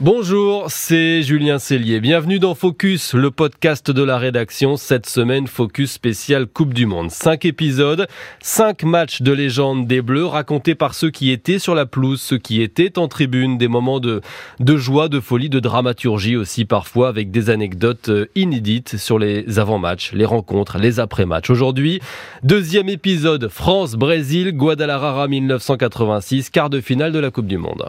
Bonjour, c'est Julien Cellier. Bienvenue dans Focus, le podcast de la rédaction. Cette semaine, Focus spécial Coupe du Monde. Cinq épisodes, cinq matchs de légende des Bleus racontés par ceux qui étaient sur la pelouse, ceux qui étaient en tribune, des moments de, de joie, de folie, de dramaturgie aussi parfois avec des anecdotes euh, inédites sur les avant-matchs, les rencontres, les après-matchs. Aujourd'hui, deuxième épisode, France-Brésil, Guadalajara 1986, quart de finale de la Coupe du Monde.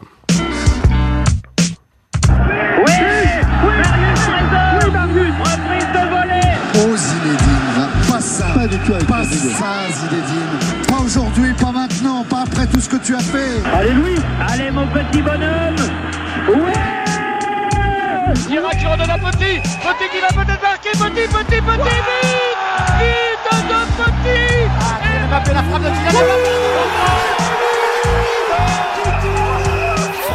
Pas ça, Zinedine. Pas aujourd'hui, pas maintenant, pas après tout ce que tu as fait. Allez, Louis Allez, mon petit bonhomme. Ouais. Girac qui redonne à Petit. Petit qui va peut-être marquer. Petit, Petit, Petit, vite Vite de Petit. Ah, Mbappé, la frappe de Kylian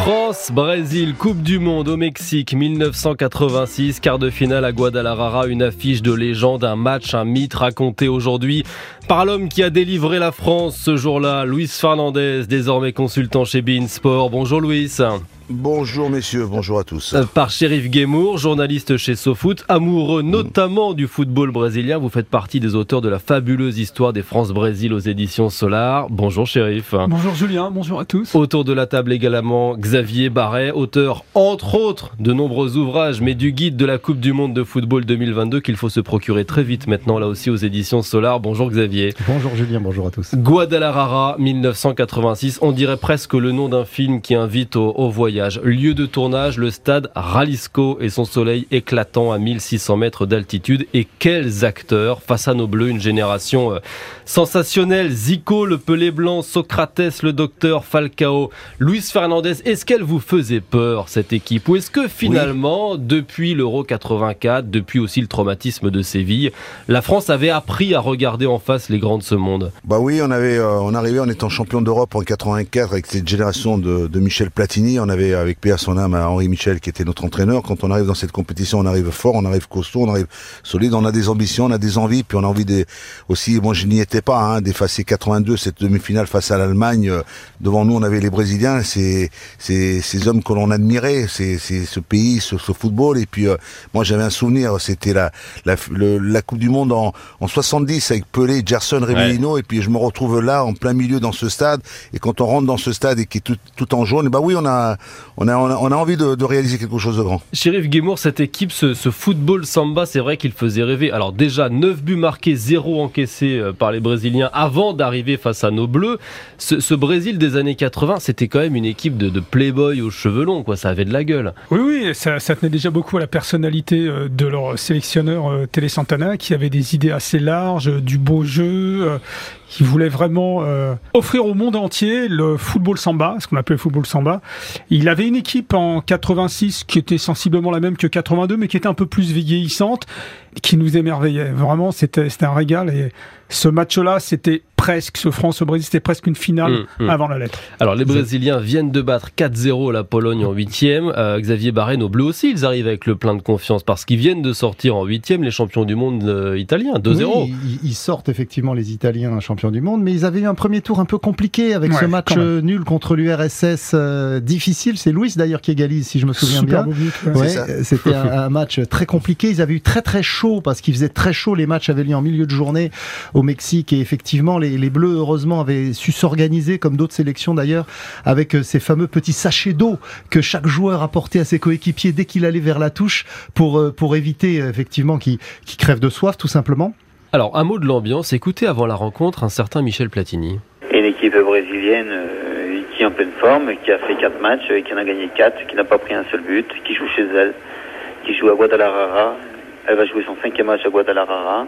France-Brésil, Coupe du Monde au Mexique 1986, quart de finale à Guadalajara, une affiche de légende, un match, un mythe raconté aujourd'hui par l'homme qui a délivré la France ce jour-là, Luis Fernandez, désormais consultant chez Bein Sport. Bonjour Luis. Bonjour messieurs, bonjour à tous. Euh, par Shérif Guémour, journaliste chez SoFoot, amoureux notamment du football brésilien, vous faites partie des auteurs de la fabuleuse histoire des France-Brésil aux éditions Solar. Bonjour Shérif. Bonjour Julien, bonjour à tous. Autour de la table également Xavier Barret, auteur entre autres de nombreux ouvrages, mais du guide de la Coupe du Monde de football 2022 qu'il faut se procurer très vite maintenant là aussi aux éditions Solar. Bonjour Xavier. Bonjour Julien, bonjour à tous. Guadalajara 1986, on dirait presque le nom d'un film qui invite au, au voyage Lieu de tournage, le stade Ralisco et son soleil éclatant à 1600 mètres d'altitude. Et quels acteurs? Face à nos bleus, une génération euh, sensationnelle. Zico, le pelé blanc, Socrates, le docteur, Falcao, Luis Fernandez. Est-ce qu'elle vous faisait peur, cette équipe? Ou est-ce que finalement, depuis l'Euro 84, depuis aussi le traumatisme de Séville, la France avait appris à regarder en face les grands de ce monde? Bah oui, on avait, euh, on arrivait en étant champion d'Europe en 84 avec cette génération de, de Michel Platini. On avait avec Pierre son âme à Henri Michel qui était notre entraîneur. Quand on arrive dans cette compétition, on arrive fort, on arrive costaud, on arrive solide, on a des ambitions, on a des envies, puis on a envie de aussi. Bon, je n'y étais pas, hein, d'effacer 82 cette demi-finale face à l'Allemagne. Euh, devant nous, on avait les Brésiliens, c'est ces, ces hommes que l'on admirait, c'est ce pays, ce, ce, football. Et puis euh, moi, j'avais un souvenir, c'était la la, la, Coupe du Monde en, en 70 avec Pelé, Gerson, Rivellino, et puis je me retrouve là en plein milieu dans ce stade. Et quand on rentre dans ce stade et qui est tout, tout en jaune, bah oui, on a on a, on a, envie de, réaliser quelque chose de grand. Shérif Guémour, cette équipe, ce, football samba, c'est vrai qu'il faisait rêver. Alors déjà, 9 buts marqués, 0 encaissés euh, par les Brésiliens avant d'arriver face à nos Bleus. Ce, Brésil des années 80, c'était quand même une équipe de, de, playboy aux cheveux longs, quoi. ça avait de la gueule. Oui, oui, ça, tenait déjà beaucoup à la personnalité euh, de leur sélectionneur euh, Télé Santana, qui avait des idées assez larges, du beau jeu, qui voulait vraiment offrir au monde entier le football samba, ce qu'on appelait le football samba. Il avait une équipe en 86 qui était sensiblement la même que 82, mais qui était un peu plus vieillissante, qui nous émerveillait. Vraiment, c'était un régal. Et ce match-là, c'était presque, ce France-Brésil, c'était presque une finale mm, mm. avant la lettre. Alors, les Brésiliens viennent de battre 4-0 la Pologne en huitième. Euh, Xavier Barré, nos Bleus aussi, ils arrivent avec le plein de confiance parce qu'ils viennent de sortir en huitième les champions du monde euh, italiens, 2-0. ils, sortent effectivement les Italiens champions du monde, mais ils avaient eu un premier tour un peu compliqué avec ce match euh, nul contre l'URSS difficile. C'est Louis d'ailleurs qui égalise, si je me souviens bien. C'était un, un, match très compliqué. Ils avaient eu très très chaud parce qu'il faisait très chaud. Les matchs avaient lieu en milieu de journée au Mexique et effectivement les les, Bleus, heureusement, avaient su s'organiser, comme d'autres sélections d'ailleurs, avec euh, ces fameux petits sachets d'eau que chaque joueur apportait à ses coéquipiers dès qu'il allait vers la touche pour, euh, pour éviter euh, effectivement qu'ils crèvent de soif, tout simplement. Alors, un mot de l'ambiance. Écoutez avant la rencontre un certain Michel Platini. Une équipe brésilienne qui est en pleine forme, qui a fait quatre matchs, qui en a gagné quatre, qui n'a pas pris un seul but, qui joue chez elle, qui joue à Guadalajara. Elle va jouer son cinquième match à Guadalajara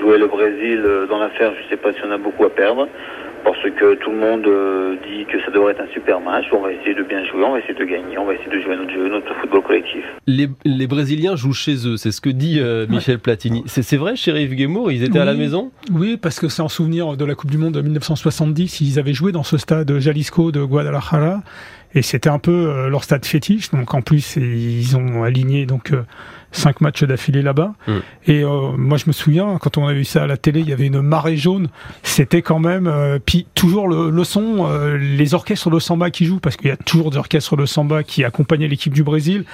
jouer le Brésil euh, dans l'affaire, je ne sais pas si on a beaucoup à perdre, parce que tout le monde euh, dit que ça devrait être un super match. On va essayer de bien jouer, on va essayer de gagner, on va essayer de jouer notre jeu, notre football collectif. Les, les Brésiliens jouent chez eux, c'est ce que dit euh, Michel Platini. C'est vrai, chez Yves Guémour, ils étaient à la maison? Oui, parce que c'est en souvenir de la Coupe du Monde de 1970, ils avaient joué dans ce stade Jalisco de Guadalajara. Et c'était un peu leur stade fétiche. Donc en plus, ils ont aligné donc cinq matchs d'affilée là-bas. Mm. Et euh, moi, je me souviens, quand on a vu ça à la télé, il y avait une marée jaune. C'était quand même. Euh, puis toujours le, son, euh, les orchestres de samba qui jouent, parce qu'il y a toujours des orchestres de samba qui accompagnaient l'équipe du Brésil.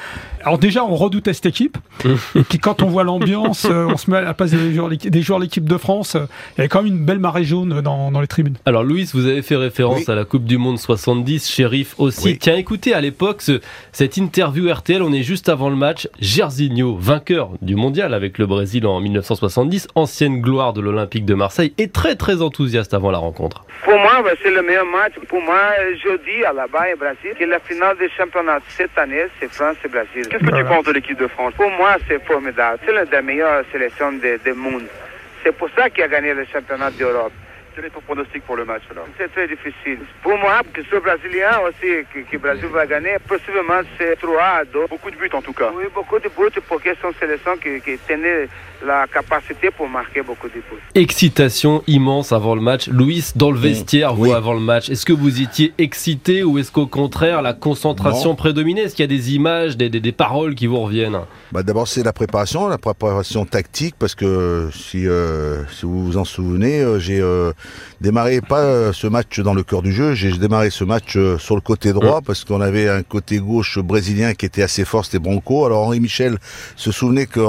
Alors déjà, on redoutait cette équipe. Mm. et puis quand on voit l'ambiance, on se met à la place des joueurs, de l'équipe de France. il y avait quand même une belle marée jaune dans, les tribunes. Alors Louis, vous avez fait référence à la Coupe du Monde 70, shérif aussi. Tiens, écoutez, à l'époque, cette interview RTL, on est juste avant le match. Jairzinho vainqueur du mondial avec le Brésil en 1970, ancienne gloire de l'Olympique de Marseille, est très très enthousiaste avant la rencontre. Pour moi, c'est le meilleur match. Pour moi, jeudi là-bas au Brésil, que la finale des championnats cette année, c'est France et Brésil. Qu'est-ce que tu penses de l'équipe de France? Pour moi, c'est formidable. C'est l'une des meilleures sélections du monde. C'est pour ça qu'il a gagné le championnat d'Europe. Quel est ton pronostic pour le match là C'est très difficile. Pour moi, que ce Brésilien aussi, que, le Brésil va gagner, possiblement c'est 3 à 2. Beaucoup de buts en tout cas. Oui, beaucoup de buts pour que son sélection qui, qui tenait la capacité pour marquer beaucoup de buts. Excitation immense avant le match. Louis, dans le vestiaire, vous, avant le match, est-ce que vous étiez excité ou est-ce qu'au contraire, la concentration prédominait? Est-ce qu'il y a des images, des, des, paroles qui vous reviennent? Bah, D'abord, c'est la préparation, la préparation tactique, parce que si, euh, si vous vous en souvenez, euh, j'ai euh, démarré pas euh, ce match dans le cœur du jeu, j'ai démarré ce match euh, sur le côté droit parce qu'on avait un côté gauche brésilien qui était assez fort, c'était Branco. Alors Henri Michel se souvenait que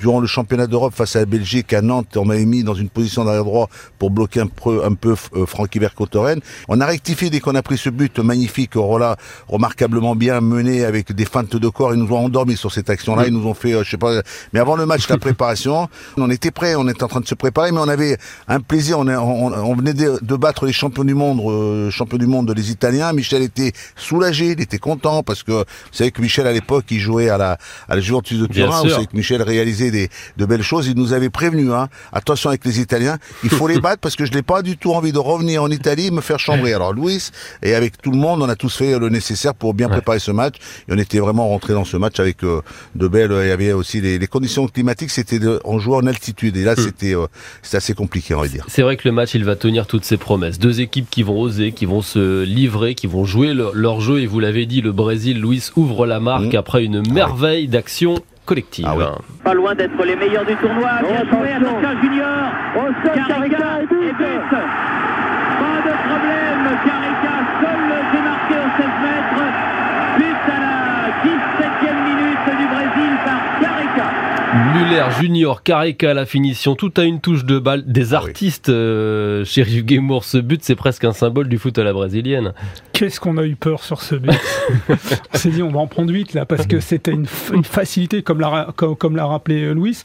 durant le championnat d'Europe face à la Belgique à Nantes, on m'avait mis dans une position d'arrière droit pour bloquer un peu, un peu euh, Francky Vercotteren. On a rectifié dès qu'on a pris ce but magnifique, Rola remarquablement bien mené avec des feintes de corps. Ils nous ont endormis sur cette action-là. Ils nous ont fait, je sais pas, mais avant le match, la préparation, on était prêts, on était en train de se préparer, mais on avait un plaisir. On, on, on venait de, battre les champions du monde, euh, champions du monde les Italiens. Michel était soulagé, il était content parce que vous savez que Michel à l'époque il jouait à la à la Juventus de Turin. Vous savez que Michel réalisait des de belles choses. Il nous avait prévenu, hein, attention avec les Italiens, il faut les battre parce que je n'ai pas du tout envie de revenir en Italie et me faire chambrer. Alors Louis et avec tout le monde, on a tous fait le nécessaire pour bien préparer ce match. Et on était vraiment rentré dans ce match avec euh, de belles. Il y avait aussi les, les conditions climatiques, c'était on jouait en altitude et là c'était euh, c'était assez compliqué on va dire. C'est vrai que le match il va tenir toutes ses promesses. Deux équipes qui vont oser, qui vont se livrer, qui vont jouer leur, jeu. Et vous l'avez dit, le Brésil, Luis ouvre la marque mmh. après une merveille d'action collective. Ah Pas loin d'être les meilleurs du tournoi. Bien joué, attention Junior. Carica et but. Pas de problème. Carica seul démarqué au 16 mètres. But à la 17e minute du Brésil par Carica. Muller, Junior, Carica à la finition, tout à une touche de balle. Des ah artistes, euh, chez Game ce but, c'est presque un symbole du foot à la brésilienne. Qu'est-ce qu'on a eu peur sur ce but On s'est dit, on va en prendre 8 là, parce que c'était une, facilité, comme l'a, comme, l'a rappelé euh, Louis.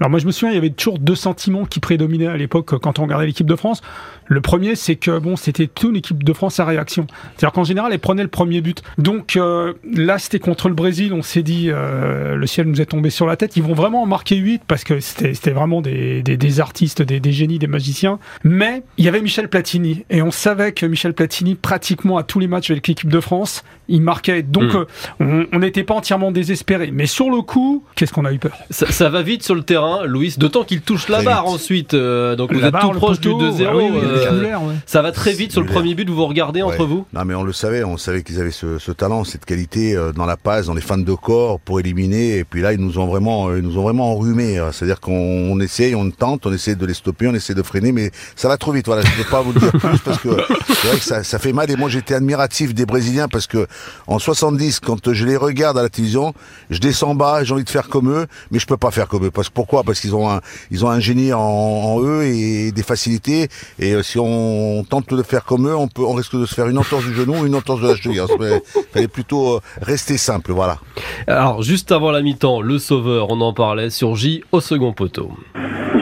Alors moi, je me souviens, il y avait toujours deux sentiments qui prédominaient à l'époque quand on regardait l'équipe de France. Le premier, c'est que bon, c'était toute l'équipe de France à réaction. C'est-à-dire qu'en général, elle prenait le premier but. Donc euh, là, c'était contre le Brésil. On s'est dit, le ciel nous est tombé sur la tête. Ils vont vraiment marqué 8 parce que c'était vraiment des, des, artistes, des, des, génies, des magiciens. Mais il y avait Michel Platini et on savait que Michel Platini, pratiquement à tous les matchs avec l'équipe de France, il marquait. Donc hmm. euh, on n'était pas entièrement désespéré. Mais sur le coup, qu'est-ce qu'on a eu peur? Ça, va vite sur le terrain, Louis, d'autant qu'il touche la barre ensuite. Euh, donc vous êtes tout proche du 2-0. Euh, ça va très vite sur le premier but, vous vous regardez entre vous? Non mais on le savait, on savait qu'ils avaient ce, ce, talent, cette qualité dans la passe, dans les fans de corps pour éliminer. Et puis là, ils nous ont vraiment, ils nous ont vraiment enrhumé. Hein. C'est-à-dire qu'on essaye, on tente, on essaie de les stopper, on essaie de freiner, mais ça va trop vite. Voilà, je ne peux pas vous dire plus parce que ça, fait mal. Et moi, j'étais admiratif des Brésiliens parce que en 70, quand je les regarde à la télévision, je descends bas, j'ai envie de faire comme eux, mais je peux pas faire comme eux. Parce pourquoi? Parce qu'ils ont un, ils ont un génie en, eux et des facilités. Et euh, si on tente de faire comme eux, on peut, on risque de se faire une entorse du genou, une entorse de la cheville. Il fallait plutôt euh, rester simple, voilà. Alors, juste avant la mi-temps, le sauveur, on en parlait, surgit au second poteau.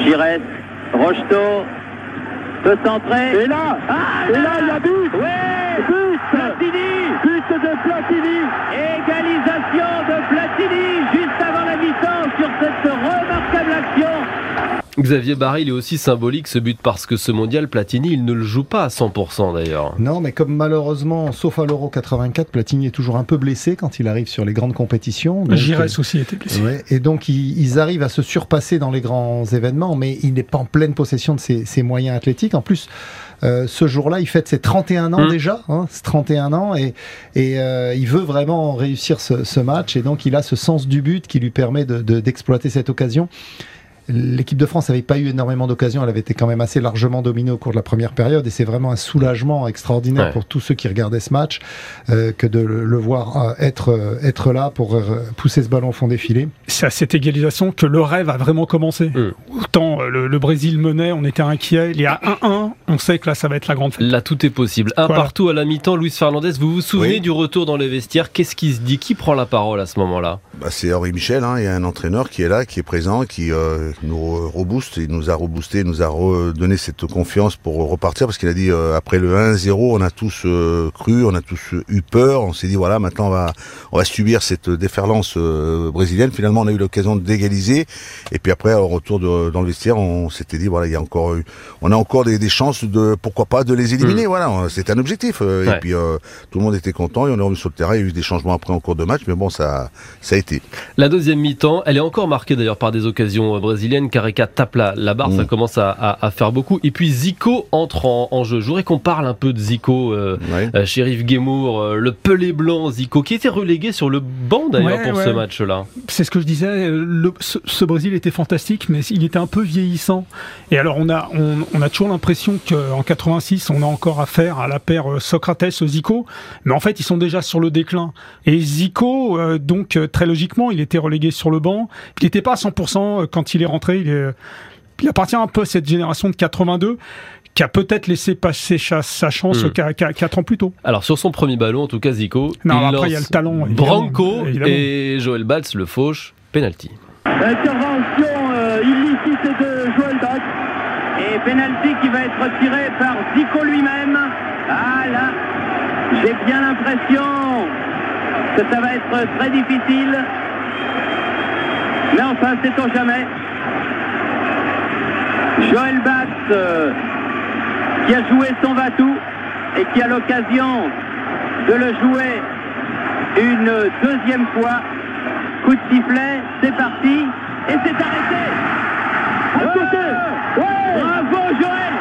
Giresse, Rocheteau, peut centrer. Et là, ah, et là, il y a but. Oui, but. Platini. But de Platini. Égalisation de Platini juste avant la mi-temps sur cette remarquable action. Xavier Barry, il est aussi symbolique ce but parce que ce mondial, Platini, il ne le joue pas à 100% d'ailleurs. Non, mais comme malheureusement, sauf à l'Euro 84, Platini est toujours un peu blessé quand il arrive sur les grandes compétitions. Giresse aussi était blessé. et donc ils, arrivent à se surpasser dans les grands événements, mais il n'est pas en pleine possession de ses, moyens athlétiques. En plus, euh, ce jour-là, il fête ses 31 ans mmh. déjà, hein, 31 ans, et, et euh, il veut vraiment réussir ce, match, et donc il a ce sens du but qui lui permet d'exploiter de, cette occasion. L'équipe de France n'avait pas eu énormément d'occasions, elle avait été quand même assez largement dominée au cours de la première période et c'est vraiment un soulagement extraordinaire pour tous ceux qui regardaient ce match euh, que de le voir euh, être, euh, être là pour pousser ce ballon au fond des filets. C'est à cette égalisation que le rêve a vraiment commencé. Mm. Autant le, Brésil menait, on était inquiet, il y a 1-1, on sait que là ça va être la grande fête. Là tout est possible. Un partout à la mi-temps, Luis Fernandez, vous vous souvenez du retour dans les vestiaires? Qu'est-ce qui se dit? Qui prend la parole à ce moment-là? Bah, C'est Henri Michel, hein. il y a un entraîneur qui est là, qui est présent, qui nous rebooste, il nous a reboosté, il nous a redonné cette confiance pour repartir parce qu'il a dit euh, après le 1-0, on a tous euh, cru, on a tous eu peur, on s'est dit voilà maintenant on va on va subir cette déferlance euh, brésilienne. Finalement on a eu l'occasion d'égaliser et puis après au retour de, dans le vestiaire on s'était dit voilà il y a encore eu, on a encore des, chances de pourquoi pas de les éliminer. Mm. Voilà c'était un objectif et puis tout le monde était content et on est revenu sur le terrain. Il y a eu des changements après en cours de match mais bon ça ça a été. La deuxième mi-temps elle est encore marquée d'ailleurs par des occasions brésiliennes car tape la, barre, ça mm. commence à, faire beaucoup. Et puis Zico entre en, jeu. Je voudrais qu'on parle un peu de Zico, euh, euh Shérif Guémour, euh, le pelé blanc Zico, qui était relégué sur le banc d'ailleurs pour ce match-là. C'est ce que je disais, le, ce, Brésil était fantastique, mais il était un peu vieillissant. Et alors on a, on, a toujours l'impression qu'en 86, on a encore affaire à la paire euh, Socrates-Zico, mais en fait ils sont déjà sur le déclin. Et Zico, donc très logiquement, il était relégué sur le banc. Il n'était pas à 100% quand il est rentré. Il est, il appartient un peu à cette génération de 82 qui a peut-être laissé passer sa chance 4 hmm. ans plus tôt. Alors sur son premier ballon, en tout cas Zico, non, après il y a le talent. Branco et Joël Batz le fauche, penalty. Intervention euh, illicite de Joël Batz et penalty qui va être tiré par Zico lui-même. Ah là, j'ai bien l'impression que ça va être très difficile. Mais enfin, c'est jamais. Joël Batz euh, qui a joué son Vatou et qui a l'occasion de le jouer une deuxième fois. Coup de sifflet, c'est parti et c'est arrêté. Bravo Joël.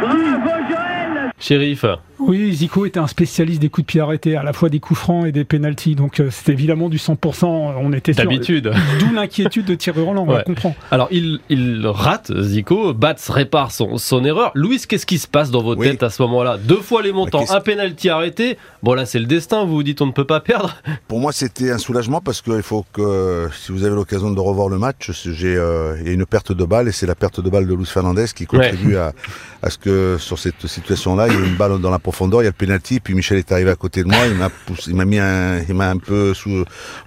Bravo Joël. Shérif oui, Zico était un spécialiste des coups de pied arrêtés, à la fois des coups francs et des pénalties. Donc euh, c'était évidemment du 100%. On était d'habitude. D'où l'inquiétude de Thierry Roland. On comprend. Alors il, il rate Zico, Bats répare son, son erreur. Louis, qu'est-ce qui se passe dans votre tête à ce moment-là? Deux fois les montants, un pénalty arrêté. Bon là c'est le destin. Vous vous dites on ne peut pas perdre. Pour moi c'était un soulagement parce qu'il faut que si vous avez l'occasion de revoir le match, j'ai euh, il y a une perte de balle et c'est la perte de balle de Luis Fernandez qui contribue à, à ce que sur cette situation-là il y ait une balle dans la profondeur, il y a le penalty, puis Michel est arrivé à côté de moi, il m'a il m'a mis un, il m'a un peu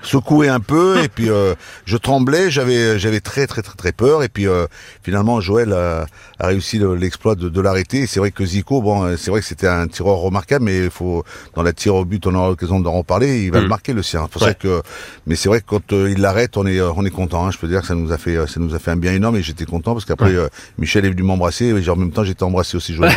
secoué un peu, et puis euh, je tremblais, j'avais, j'avais très très très très peur, et puis euh, finalement Joël a, a réussi l'exploit de, de l'arrêter. C'est vrai que Zico, bon, euh, c'est vrai que c'était un tireur remarquable, mais il faut dans la tir au but, on aura l'occasion d'en reparler, il va le mm. marquer le sien. Pour ça que, mais c'est vrai que quand il l'arrête, on est on est content. Hein, je peux dire que ça nous a fait ça nous a fait un bien énorme, et j'étais content parce qu'après Michel est venu m'embrasser, et en même temps j'étais embrassé aussi Joël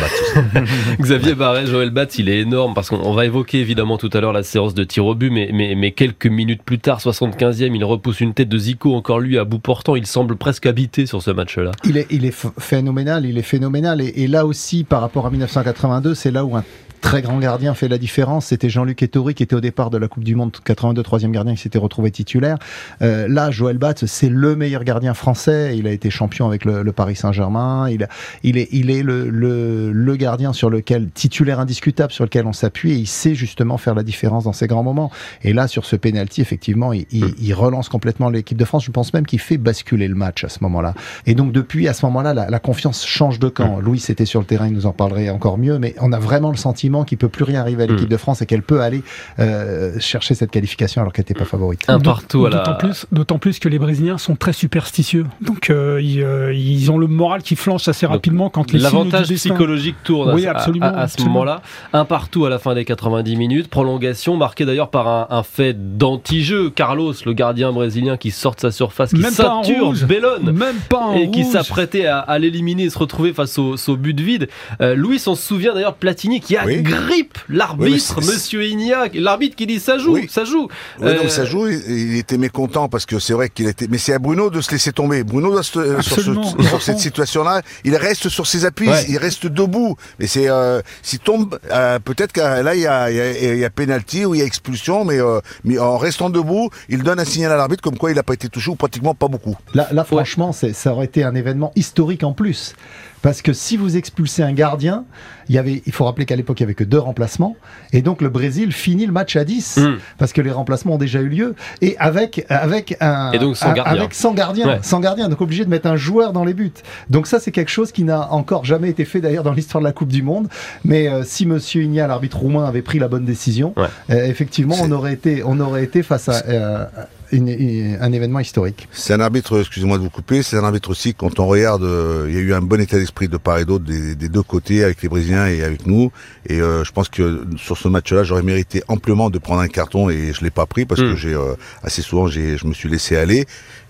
Xavier Barret, Joël Batz, il est énorme parce qu'on va évoquer évidemment tout à l'heure la séance de tir au but, mais, mais, mais quelques minutes plus tard, 75e, il repousse une tête de Zico, encore lui à bout portant. Il semble presque habité sur ce match-là. Il est, il est phénoménal, il est phénoménal. Et, et là aussi, par rapport à 1982, c'est là où un très grand gardien fait la différence. C'était Jean-Luc Ettori qui était au départ de la Coupe du Monde 82, troisième gardien qui s'était retrouvé titulaire. Euh, là, Joël Batz, c'est le meilleur gardien français. Il a été champion avec le, Paris Saint-Germain. Il, il est, il est le, le, le, gardien sur lequel titulaire indiscutable sur lequel on s'appuie et il sait justement faire la différence dans ces grands moments. Et là, sur ce penalty, effectivement, il, il, il relance complètement l'équipe de France. Je pense même qu'il fait basculer le match à ce moment-là. Et donc depuis, à ce moment-là, la, la confiance change de camp. Louis était sur le terrain, il nous en parlerait encore mieux, mais on a vraiment le sentiment sentiment qu'il peut plus rien arriver à l'équipe hmm. de France et qu'elle peut aller euh, chercher cette qualification alors qu'elle n'était pas favorite. Un partout D'autant plus, d'autant plus que les Brésiliens sont très superstitieux. Donc euh, euh, ils, ont le moral qui flanche assez rapidement quand les L'avantage psychologique tourne oui, absolument, à, ce moment-là. Un partout à la fin des 90 minutes. Prolongation marquée d'ailleurs par un, fait d'anti-jeu. Carlos, le gardien brésilien qui sort de sa surface, qui sature Bellone même pas et qui s'apprêtait à, l'éliminer et se retrouver face au, but de vide. Louis, on se souvient d'ailleurs Platini qui agrippe l'arbitre, Monsieur Ignac, l'arbitre qui dit ça joue, ça joue. Oui, donc ça joue. Il était mécontent parce que c'est vrai qu'il était. Mais c'est à Bruno de se laisser tomber. Bruno doit se, sur, cette situation-là, il reste sur ses appuis, il reste debout. Mais c'est euh, s'il tombe, euh, peut-être que là il y a, il y a, penalty ou il y a expulsion, mais, euh, mais en restant debout, il donne un signal à l'arbitre comme quoi il n'a pas été touché ou pratiquement pas beaucoup. Là, là franchement, ça aurait été un événement historique en plus. Parce que si vous expulsez un gardien, il, y avait, il faut rappeler qu'à l'époque, il n'y avait que deux remplacements. Et donc, le Brésil finit le match à 10. Hmm. Parce que les remplacements ont déjà eu lieu. Et avec, avec un. Et donc, sans gardien. Avec sans gardien. Sans gardien. Donc, obligé de mettre un joueur dans les buts. Donc, ça, c'est quelque chose qui n'a encore jamais été fait d'ailleurs dans l'histoire de la Coupe du Monde. Mais euh, si Monsieur Igna, l'arbitre roumain, avait pris la bonne décision, euh, effectivement, on aurait, été, on aurait été face à. Un événement historique. C'est un arbitre, excusez-moi de vous couper, c'est un arbitre aussi, quand on regarde, euh, il y a eu un bon état d'esprit de part et d'autre, des, deux côtés, avec les Brésiliens et avec nous. Et euh, je pense que sur ce match-là, j'aurais mérité amplement de prendre un carton et je l'ai pas pris parce que hmm. j'ai euh, assez souvent, j'ai, je me suis laissé aller.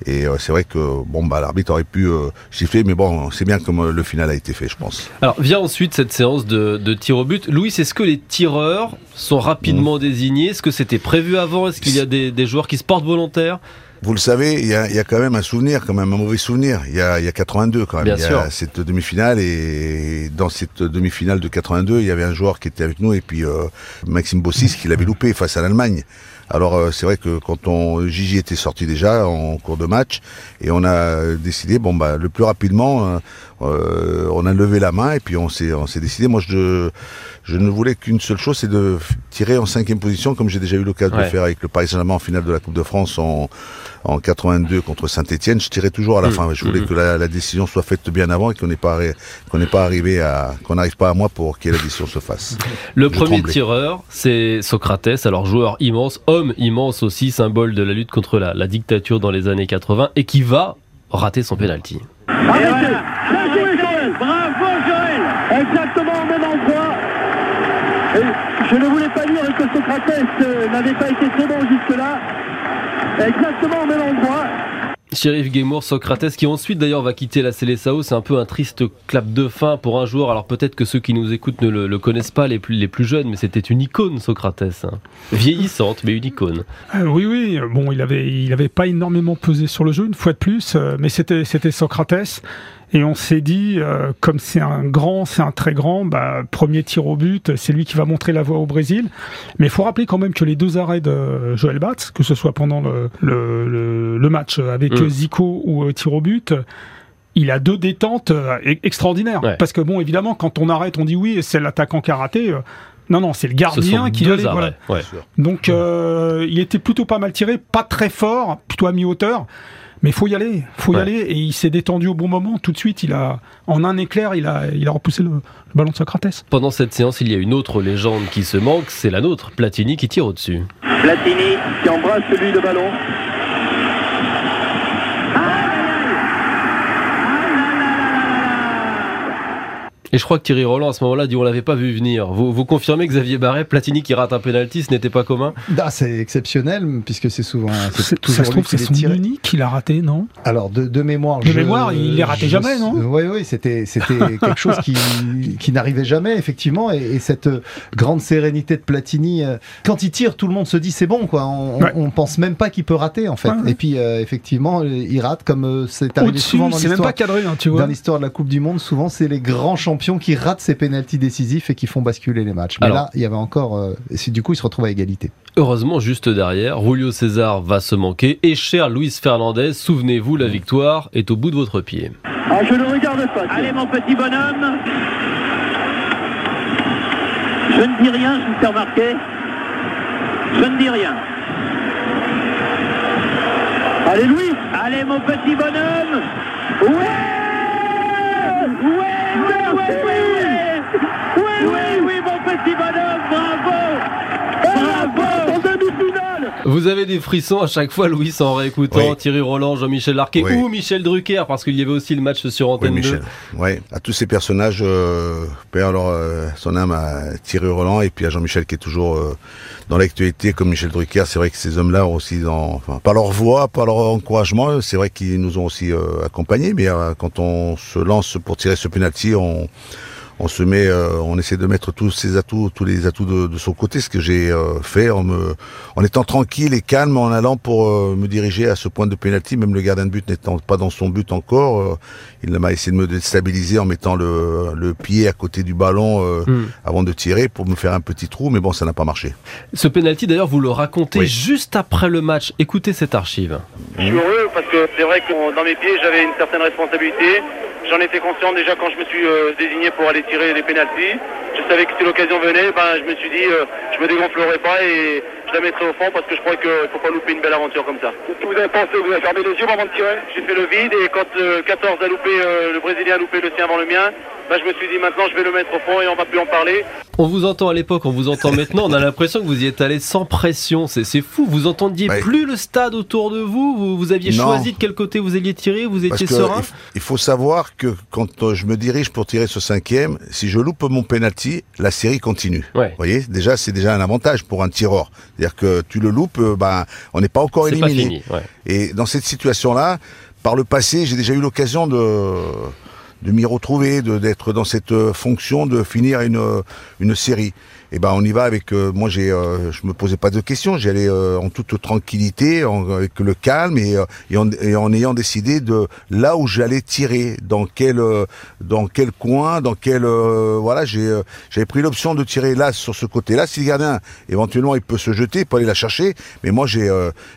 Et c'est vrai que bon, bah, l'arbitre aurait pu siffler, mais bon, c'est bien comme le final a été fait, je pense. Alors vient ensuite cette séance de, de tir au but. Louis, est-ce que les tireurs sont rapidement hmm. désignés? Est-ce que c'était prévu avant? Est-ce qu'il y a des, des joueurs qui se portent volontaires vous le savez, il y, a, quand même un souvenir, quand même un mauvais souvenir. Il y a, il y a 82 quand même. il y a cette demi-finale et dans cette demi-finale de 82, il y avait un joueur qui était avec nous et puis euh, Maxime Bossis qui l'avait loupé face à l'Allemagne. Alors euh, c'est vrai que quand on Gigi était sorti déjà en cours de match et on a décidé bon bah le plus rapidement euh, euh, on a levé la main et puis on s'est on s'est décidé moi je je ne voulais qu'une seule chose c'est de tirer en cinquième position comme j'ai déjà eu l'occasion de faire avec le Paris Saint-Germain en finale de la Coupe de France en en 82 contre Saint-Etienne, je tirais toujours à la mm. fin. Je voulais mm. que la, décision soit faite bien avant et qu'on n'ait pas qu'on n'ait pas arrivé à qu'on n'arrive pas à moi pour que la décision se fasse. Le premier tireur, c'est Socrates, alors joueur immense, homme immense aussi, symbole de la lutte contre la, la dictature dans les années 80 et qui va rater son penalty. Bravo Joël Exactement au même endroit. je ne voulais pas dire que Socrates euh, n'avait pas été très bon jusque-là. Exactement au même endroit. Sheriff Gamour, Socrates, qui ensuite d'ailleurs va quitter la Célessao, c'est un peu un triste clap de fin pour un joueur. Alors peut-être que ceux qui nous écoutent ne le, connaissent pas, les plus, les plus jeunes, mais c'était une icône, Socrates. Hein. Vieillissante, mais une icône. Euh, oui, oui, bon, il avait, il pas énormément pesé sur le jeu, une fois de plus, euh, mais c'était Socrates. Et on s'est dit, euh, comme c'est un grand, c'est un très grand, bah, premier tir au but, c'est lui qui va montrer la voie au Brésil. Mais il faut rappeler quand même que les deux arrêts de Joël Batz, que ce soit pendant le, le, le, match avec mm. Zico ou euh, tir au but, il a deux détentes euh, e-, extraordinaires. Parce que bon, évidemment, quand on arrête, on dit oui, c'est l'attaquant qui a raté. Non, non, c'est le gardien qui allait. Voilà. Donc, il était plutôt pas mal tiré, pas très fort, plutôt à mi-hauteur. Mais faut y aller, faut y aller. Et il s'est détendu au bon moment. Tout de suite, il a, en un éclair, il a, il a repoussé le, le ballon de Socrates. Pendant cette séance, il y a une autre légende qui se manque, c'est la nôtre, Platini qui tire au-dessus. Platini qui embrasse celui de ballon. Et je crois que Thierry Roland à ce moment-là dit on l'avait pas vu venir. Vous, vous confirmez Xavier Barret, Platini qui rate un penalty, ce n'était pas commun? Ah, C'est exceptionnel puisque c'est souvent. Ça se trouve c'est son unique qu'il a raté, non? Alors de, de mémoire. De mémoire, il les raté jamais, non? Oui, oui, c'était c'était quelque chose qui qui n'arrivait jamais effectivement et, cette grande sérénité de Platini. Euh, quand il tire, tout le monde se dit c'est bon quoi. On, on, pense même pas qu'il peut rater en fait. Et puis euh, effectivement, il rate comme euh, c'est arrivé souvent dans l'histoire. même pas cadré, hein, tu vois. Dans l'histoire de la Coupe du Monde, souvent c'est les grands champions qui ratent ces pénalties décisifs et qui font basculer les matchs. Mais là, il y avait encore. Euh, du coup, ils se retrouvent à égalité. Heureusement, juste derrière, Julio César va se manquer. Et cher Luis Fernandez, souvenez-vous, la victoire est au bout de votre pied. Ah, je ne regarde pas. Allez, mon petit bonhomme. Je ne dis rien, je vous fais remarquer. Je ne dis rien. Allez, Louis. Allez, mon petit bonhomme. Ouais Ouais, ouais, ouais, ouais, oui, oui, mon petit bonhomme, bravo. Bravo vous avez des frissons à chaque fois, Louis, en réécoutant Thierry Roland, Jean-Michel Larquet ou Michel Drucker, parce qu'il y avait aussi le match sur Antenne oui, Michel. 2. Oui, à tous ces personnages, euh, alors euh, son âme à Thierry Roland et puis à Jean-Michel qui est toujours euh, dans l'actualité, comme Michel Drucker. C'est vrai que ces hommes-là ont aussi, dans, enfin, par leur voix, par leur encouragement, c'est vrai qu'ils nous ont aussi euh, accompagnés. Mais euh, quand on se lance pour tirer ce penalty, on on se met, euh, on essaie de mettre tous ses atouts, tous les atouts de, de son côté, ce que j'ai euh, fait en, me, en étant tranquille et calme, en allant pour euh, me diriger à ce point de pénalty, même le gardien de but n'étant pas dans son but encore, il m'a essayé de me déstabiliser en mettant le, le pied à côté du ballon mm. avant de tirer pour me faire un petit trou, mais bon, ça n'a pas marché. Ce penalty, d'ailleurs, vous le racontez oui. juste après le match. Écoutez cette archive. Je suis heureux parce que c'est vrai que dans mes pieds, j'avais une certaine responsabilité. J'en étais conscient déjà quand je me suis euh, désigné pour aller tirer les pénalties. Je savais que si l'occasion venait, ben, je me suis dit euh, je me dégonflerai pas et je la mettrai au fond parce que je crois qu'il ne faut pas louper une belle aventure comme ça. Qu'est-ce que vous avez pensé Vous avez fermé les yeux avant de tirer? J'ai fait le vide et quand euh, 14 a loupé, le Brésilien a loupé le sien avant le mien, ben, je me suis dit maintenant je vais le mettre au fond et on va plus en parler. On vous entend à l'époque, on vous entend maintenant, on a l'impression que vous y êtes allé sans pression, c'est fou, vous entendiez ouais. plus le stade autour de vous, vous, vous aviez non. choisi de quel côté vous alliez tirer, vous étiez serein Il faut savoir que quand je me dirige pour tirer ce cinquième, si je loupe mon penalty, la série continue. Ouais. Vous voyez, déjà c'est déjà un avantage pour un tireur, c'est-à-dire que tu le loupes, ben on n'est pas encore éliminé. Pas fini, ouais. Et dans cette situation-là, par le passé, j'ai déjà eu l'occasion de de m'y retrouver, d'être dans cette fonction de finir une, une série. Et ben on y va avec euh, moi j'ai euh, je me posais pas de questions, j'y allais euh, en toute tranquillité, en, avec le calme et, et, en, et, en, ayant décidé de là où j'allais tirer, dans quel dans quel coin, dans quel voilà j'ai j'avais pris l'option de tirer là sur ce côté-là. Si le gardien éventuellement il peut se jeter, il peut aller la chercher, mais moi j'ai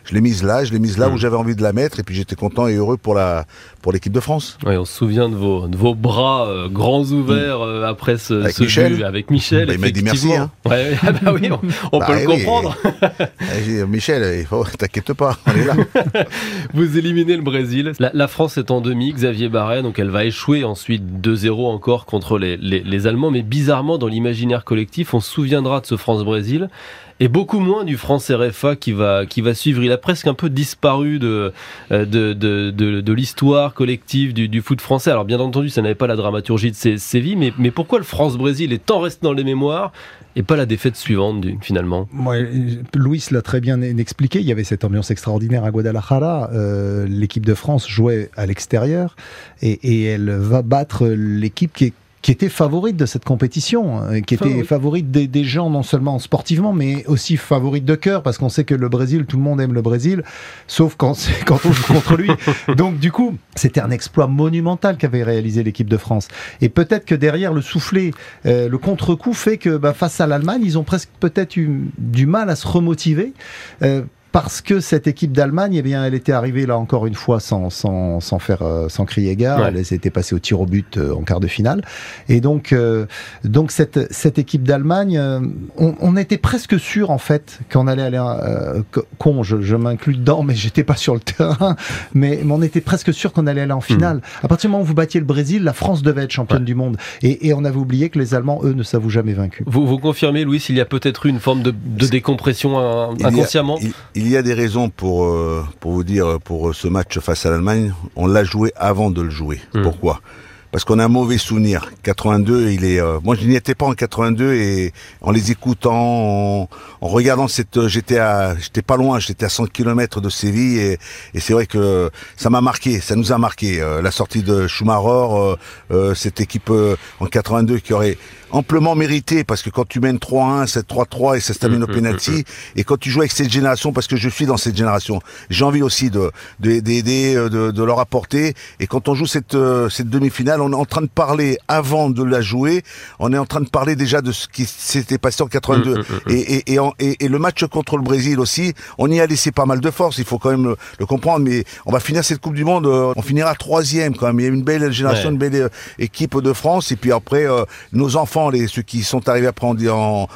je l'ai mise là, je l'ai mise là mmh. où j'avais envie de la mettre et puis j'étais content et heureux pour la pour l'équipe de France. Oui, on se souvient de vos de vos bras grands ouverts mmh. après ce, avec ce Michel. but avec Michel. Bah, il m'a dit merci. Hein. Ouais, bah oui, on, on bah peut oui. le comprendre. Michel, t'inquiète pas, on est là. Vous éliminez le Brésil. La, la, France est en demi, Xavier Barret, donc elle va échouer ensuite 2-0 encore contre les, les, les Allemands. Mais bizarrement, dans l'imaginaire collectif, on se souviendra de ce France-Brésil et beaucoup moins du France RFA qui va qui va suivre. Il a presque un peu disparu de de de, de, l'histoire collective du, foot français. Alors bien entendu, ça n'avait pas la dramaturgie de vies, mais mais pourquoi le France Brésil est tant resté dans les mémoires et pas la défaite suivante finalement? Louis l'a très bien expliqué. Il y avait cette ambiance extraordinaire à Guadalajara. Euh, l'équipe de France jouait à l'extérieur et elle va battre l'équipe qui est qui était favorite de cette compétition, qui était favorite, favorite des, des, gens non seulement sportivement, mais aussi favorite de cœur, parce qu'on sait que le Brésil, tout le monde aime le Brésil, sauf quand, quand on joue contre lui. Donc du coup, c'était un exploit monumental qu'avait réalisé l'équipe de France. Et peut-être que derrière le soufflet, euh, le contre-coup fait que bah, face à l'Allemagne, ils ont presque peut-être eu du mal à se remotiver. Euh, parce que cette équipe d'Allemagne, eh bien, elle était arrivée là encore une fois sans sans sans faire euh, sans crier gare. Ouais. Elle s'était passée au tir au but euh, en quart de finale. Et donc euh, donc cette cette équipe d'Allemagne, euh, on, on, était presque sûr en fait qu'on allait aller euh, con. Je, je m'inclus dedans, mais j'étais pas sur le terrain. Mais, mais on était presque sûr qu'on allait aller en finale. Mmh. À partir du moment où vous battiez le Brésil, la France devait être championne ouais. du monde. Et, et, on avait oublié que les Allemands, eux, ne s'avouent jamais vaincus. Vous vous confirmez, Louis, s'il y a peut-être eu une forme de, de décompression inconsciemment. Il y a, il, il y a des raisons pour, euh, pour vous dire, pour ce match face à l'Allemagne. On l'a joué avant de le jouer. Mmh. Pourquoi? Parce qu'on a un mauvais souvenir. 82, il est. Euh, moi, je n'y étais pas en 82 et en les écoutant, en, en regardant cette, j'étais à, j'étais pas loin, j'étais à 100 km de Séville et, et c'est vrai que ça m'a marqué, ça nous a marqué euh, la sortie de Schumacher, euh, cette équipe en 82 qui aurait amplement mérité parce que quand tu mènes 3-1, 7-3-3 et ça se termine au penalty et quand tu joues avec cette génération parce que je suis dans cette génération, j'ai envie aussi de d'aider, de, de, de, leur apporter et quand on joue cette cette demi-finale, on est en train de parler avant de la jouer, on est en train de parler déjà de ce qui s'était passé en 82 et, et, et, en, et, le match contre le Brésil aussi, on y a laissé pas mal de force, il faut quand même le, le, comprendre, mais on va finir cette Coupe du Monde, on finira troisième quand même, il y a une belle génération, ouais. une belle équipe de France et puis après euh, nos enfants les, ceux qui sont arrivés après en,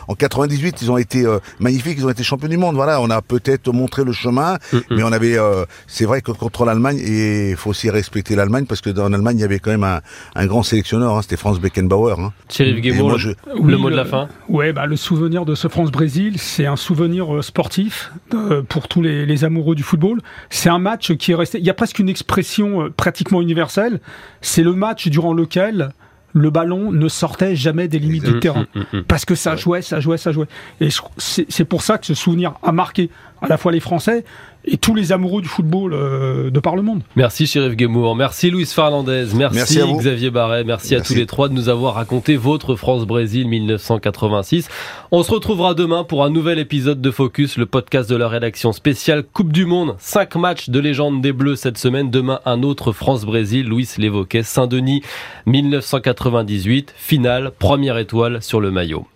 en 98, ils ont été euh, magnifiques, ils ont été champions du monde. Voilà, on a peut-être montré le chemin, mm. mais on avait, euh, c'est vrai que contre l'Allemagne, et il faut aussi respecter l'Allemagne parce que dans l'Allemagne il y avait quand même un, un grand sélectionneur, hein, c'était Franz Beckenbauer. Hein. Thierry le mot de la fin. Ouais, bah, le souvenir de ce France-Brésil, c'est un souvenir euh, sportif euh, pour tous les, les, amoureux du football. C'est un match qui est resté. Il y a presque une expression euh, pratiquement universelle. C'est le match durant lequel le ballon ne sortait jamais des limites du terrain. Mm, mm, mm, Parce que ça jouait, ça jouait, ça jouait. Et c'est pour ça que ce souvenir a marqué à la fois les Français et tous les amoureux du football euh, de par le monde. Merci Chérif Guémour, merci Luis Fernandez, merci, Xavier Barret, merci, à tous les trois de nous avoir raconté votre France-Brésil 1986. On se retrouvera demain pour un nouvel épisode de Focus, le podcast de la rédaction spéciale Coupe du Monde. Cinq matchs de légende des Bleus cette semaine. Demain, un autre France-Brésil. Louis l'évoquait. Saint-Denis 1998, finale, première étoile sur le maillot.